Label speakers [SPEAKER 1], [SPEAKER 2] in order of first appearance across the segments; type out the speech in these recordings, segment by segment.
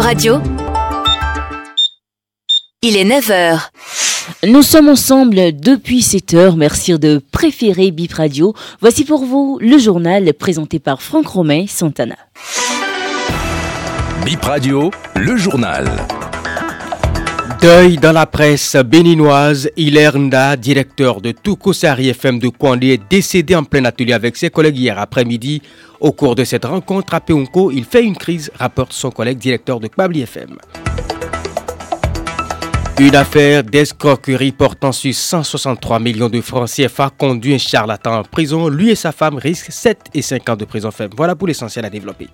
[SPEAKER 1] Bip Radio. Il est 9h.
[SPEAKER 2] Nous sommes ensemble depuis 7 heures. Merci de préférer Bip Radio. Voici pour vous le journal présenté par Franck Romain Santana.
[SPEAKER 3] Bip Radio, le journal.
[SPEAKER 4] Deuil dans la presse béninoise. Hilaire Nda, directeur de Toukosari FM de Kwandé, est décédé en plein atelier avec ses collègues hier après-midi. Au cours de cette rencontre à Peunko, il fait une crise, rapporte son collègue directeur de Pabli FM. Une affaire d'escroquerie portant sur 163 millions de francs CFA conduit un charlatan en prison. Lui et sa femme risquent 7 et 5 ans de prison ferme. Voilà pour l'essentiel à développer.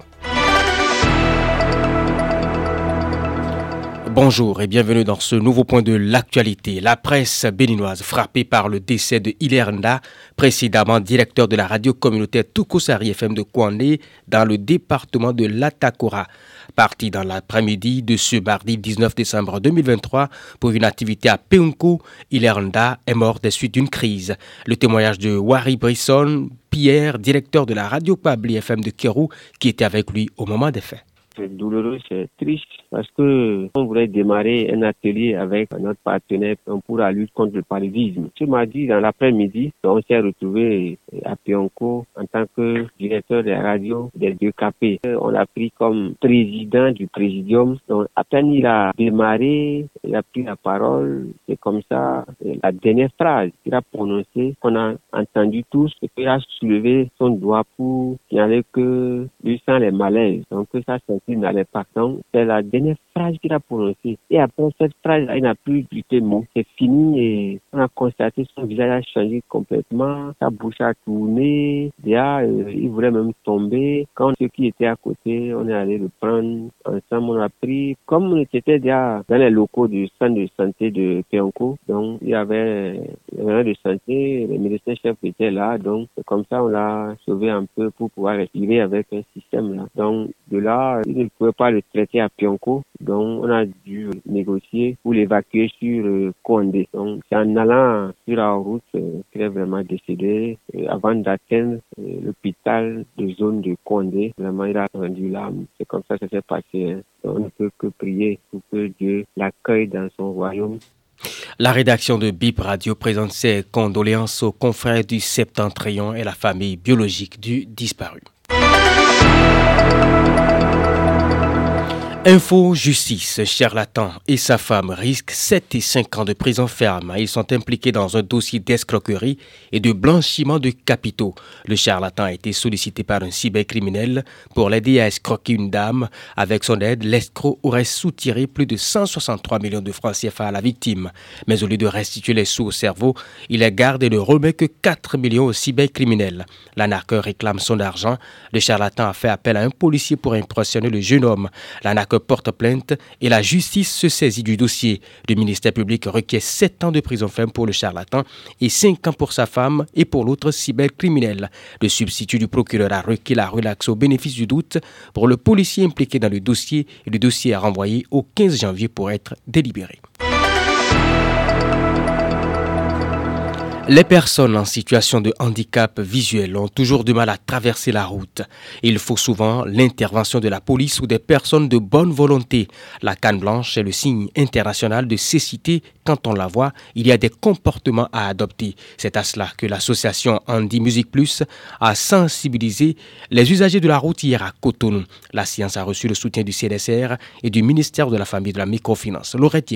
[SPEAKER 4] Bonjour et bienvenue dans ce nouveau point de l'actualité. La presse béninoise frappée par le décès de Hilaire Nda, précédemment directeur de la radio communautaire Toukosari FM de Kouané dans le département de l'Atakora. Parti dans l'après-midi de ce mardi 19 décembre 2023 pour une activité à Peunko, Hilaire Nda est mort des suites d'une crise. Le témoignage de Wari Brisson, Pierre, directeur de la radio Pabli FM de Kérou, qui était avec lui au moment des faits.
[SPEAKER 5] C'est douloureux, c'est triste parce que on voulait démarrer un atelier avec notre partenaire pour la lutte contre le paludisme. Ce mardi, dans l'après-midi, on s'est retrouvé à Pionco en tant que directeur de la radio des deux capés. On l'a pris comme président du présidium. Donc, à peine il a démarré, il a pris la parole. C'est comme ça, la dernière phrase qu'il a prononcée, qu'on a entendu tous, et qu'il a soulevé son doigt pour signaler que lui sent les malaises. Donc, ça, c'est n'allait pas. Donc, c'est la dernière qu'il a. Et après cette phrase, il n'a plus du mot. C'est fini et on a constaté son visage a changé complètement. Sa bouche a tourné. Déjà, euh, il voulait même tomber. Quand ceux qui étaient à côté, on est allé le prendre ensemble. On a pris, comme on était déjà dans les locaux du centre de santé de Péonco, donc il y avait un de santé, le médecin chef était là. Donc, comme ça, on l'a sauvé un peu pour pouvoir respirer avec un système là. Donc, de là, il ne pouvait pas le traiter à Pionco. Donc, on a dû négocier pour l'évacuer sur euh, Condé. Donc, c'est en allant sur la route euh, qu'il est vraiment décédé euh, avant d'atteindre l'hôpital de zone de Condé. Vraiment, il a rendu l'âme. C'est comme ça que ça s'est passé. Hein. On ne peut que prier pour que Dieu l'accueille dans son royaume.
[SPEAKER 4] La rédaction de BIP Radio présente ses condoléances aux confrères du Septentrion et la famille biologique du disparu. Info Justice, charlatan et sa femme risquent 7 et 5 ans de prison ferme. Ils sont impliqués dans un dossier d'escroquerie et de blanchiment de capitaux. Le charlatan a été sollicité par un cybercriminel pour l'aider à escroquer une dame. Avec son aide, l'escroc aurait soutiré plus de 163 millions de francs CFA à la victime. Mais au lieu de restituer les sous au cerveau, il les garde et ne remet que 4 millions au cybercriminel. L'anarcheur réclame son argent. Le charlatan a fait appel à un policier pour impressionner le jeune homme. Porte plainte et la justice se saisit du dossier. Le ministère public requiert 7 ans de prison ferme pour le charlatan et 5 ans pour sa femme et pour l'autre cybercriminel. Le substitut du procureur a requis la relaxe au bénéfice du doute pour le policier impliqué dans le dossier et le dossier est renvoyé au 15 janvier pour être délibéré. Les personnes en situation de handicap visuel ont toujours du mal à traverser la route. Il faut souvent l'intervention de la police ou des personnes de bonne volonté. La canne blanche est le signe international de cécité. Quand on la voit, il y a des comportements à adopter. C'est à cela que l'association Andy Music Plus a sensibilisé les usagers de la route hier à Cotonou. La science a reçu le soutien du CDSR et du ministère de la Famille et de la Microfinance. Laurette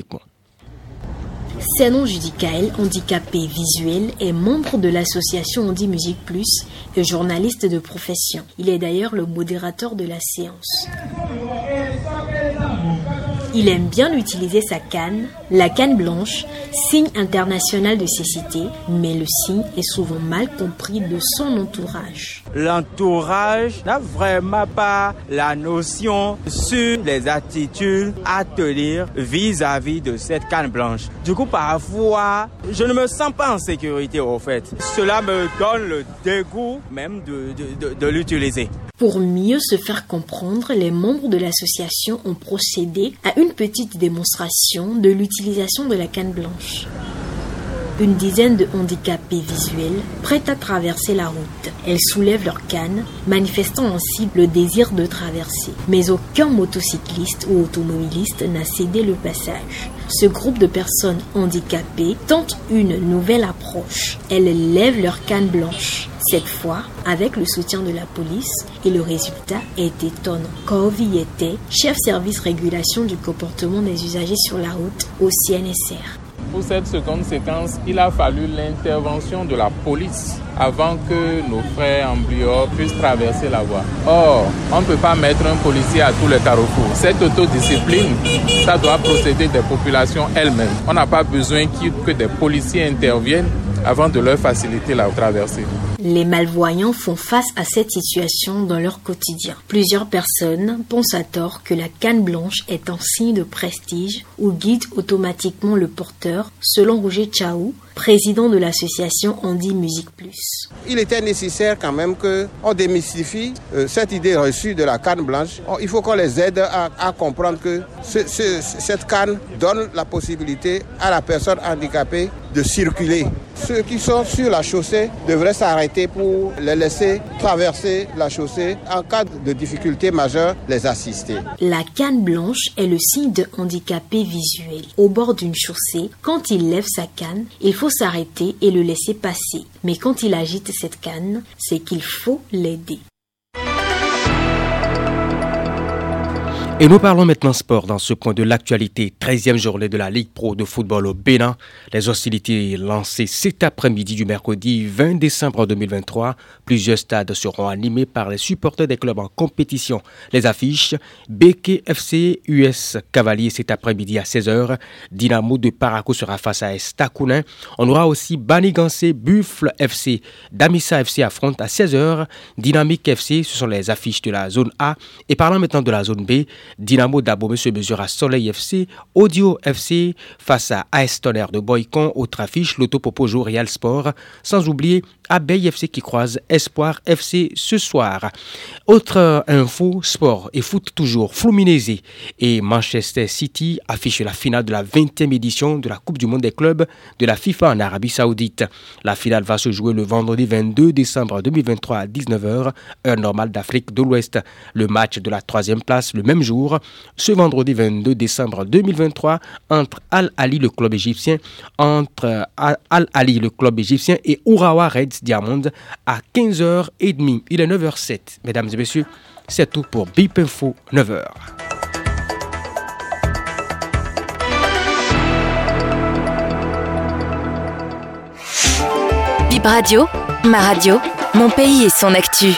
[SPEAKER 4] Yekmon.
[SPEAKER 6] Sénon Judicaël, handicapé visuel, est membre de l'association Handi Musique Plus et journaliste de profession. Il est d'ailleurs le modérateur de la séance. Il aime bien utiliser sa canne, la canne blanche, signe international de cécité, mais le signe est souvent mal compris de son entourage.
[SPEAKER 7] L'entourage n'a vraiment pas la notion sur les attitudes à tenir vis-à-vis de cette canne blanche. Du coup, parfois, je ne me sens pas en sécurité au fait. Cela me donne le dégoût même de, de, de, l'utiliser.
[SPEAKER 6] Pour mieux se faire comprendre, les membres de l'association ont procédé à une petite démonstration de l'utilisation de la canne blanche. Une dizaine de handicapés visuels prêts à traverser la route. Elles soulèvent leurs cannes, manifestant ainsi le désir de traverser. Mais aucun motocycliste ou automobiliste n'a cédé le passage. Ce groupe de personnes handicapées tente une nouvelle approche. Elles lèvent leurs cannes blanches cette fois avec le soutien de la police et le résultat est étonnant. Corvi était chef service régulation du comportement des usagers sur la route au CNSR.
[SPEAKER 1] Pour cette seconde séquence, il a fallu l'intervention de la police avant que nos frères en puissent traverser la voie. Or, on ne peut pas mettre un policier à tous les carrefours. Cette autodiscipline, ça doit procéder des populations elles-mêmes. On n'a pas besoin que des policiers interviennent avant de leur faciliter la traversée.
[SPEAKER 6] Les malvoyants font face à cette situation dans leur quotidien. Plusieurs personnes pensent à tort que la canne blanche est un signe de prestige ou guide automatiquement le porteur, selon Roger Chaou, président de l'association Andy Musique Plus.
[SPEAKER 8] Il était nécessaire quand même qu'on démystifie euh, cette idée reçue de la canne blanche. il faut qu'on les aide à, comprendre que cette canne donne la possibilité à la personne handicapée de circuler. Ceux qui sont sur la chaussée devraient s'arrêter pour les laisser traverser la chaussée. En cas de difficulté majeure, les assister.
[SPEAKER 6] La canne blanche est le signe de handicapé visuel. Au bord d'une chaussée, quand il lève sa canne, il faut s'arrêter et le laisser passer. Mais quand il agite cette canne, c'est qu'il faut l'aider.
[SPEAKER 4] Et nous parlons maintenant sport dans ce point de l'actualité. 13e journée de la Ligue Pro de football au Bénin. Les hostilités lancées cet après-midi du mercredi 20 décembre 2023. Plusieurs stades seront animés par les supporters des clubs en compétition. Les affiches BK FC US Cavalier cet après-midi à 16h. Dynamo de Paraco sera face à Estakounin. On aura aussi Banigansé Buffle FC. Damissa FC affronte à 16h. Dynamique FC, ce sont les affiches de la zone A. Et parlant maintenant de la zone B, Dynamo d'Abo se mesure à Soleil FC, Audio FC face à AS Tonnerre de Boycon, autre affiche, l'Autopopo Real Sport, sans oublier Abeille FC qui croise Espoir FC ce soir. Autre info, sport et foot toujours, Fluminense et Manchester City affichent la finale de la 20e édition de la Coupe du Monde des clubs de la FIFA en Arabie Saoudite. La finale va se jouer le vendredi 22 décembre 2023 à 19h, heure normale d'Afrique de l'Ouest. Le match de la troisième place le même jour ce vendredi 22 décembre 2023 entre Al-Ali, le club égyptien, entre Al-Ali, le club égyptien et Urawa Reds Diamond à 15h30. Il est 9h07. Mesdames et messieurs, c'est tout pour Bip Info 9h.
[SPEAKER 9] Bip Radio, ma radio, mon pays et son actu.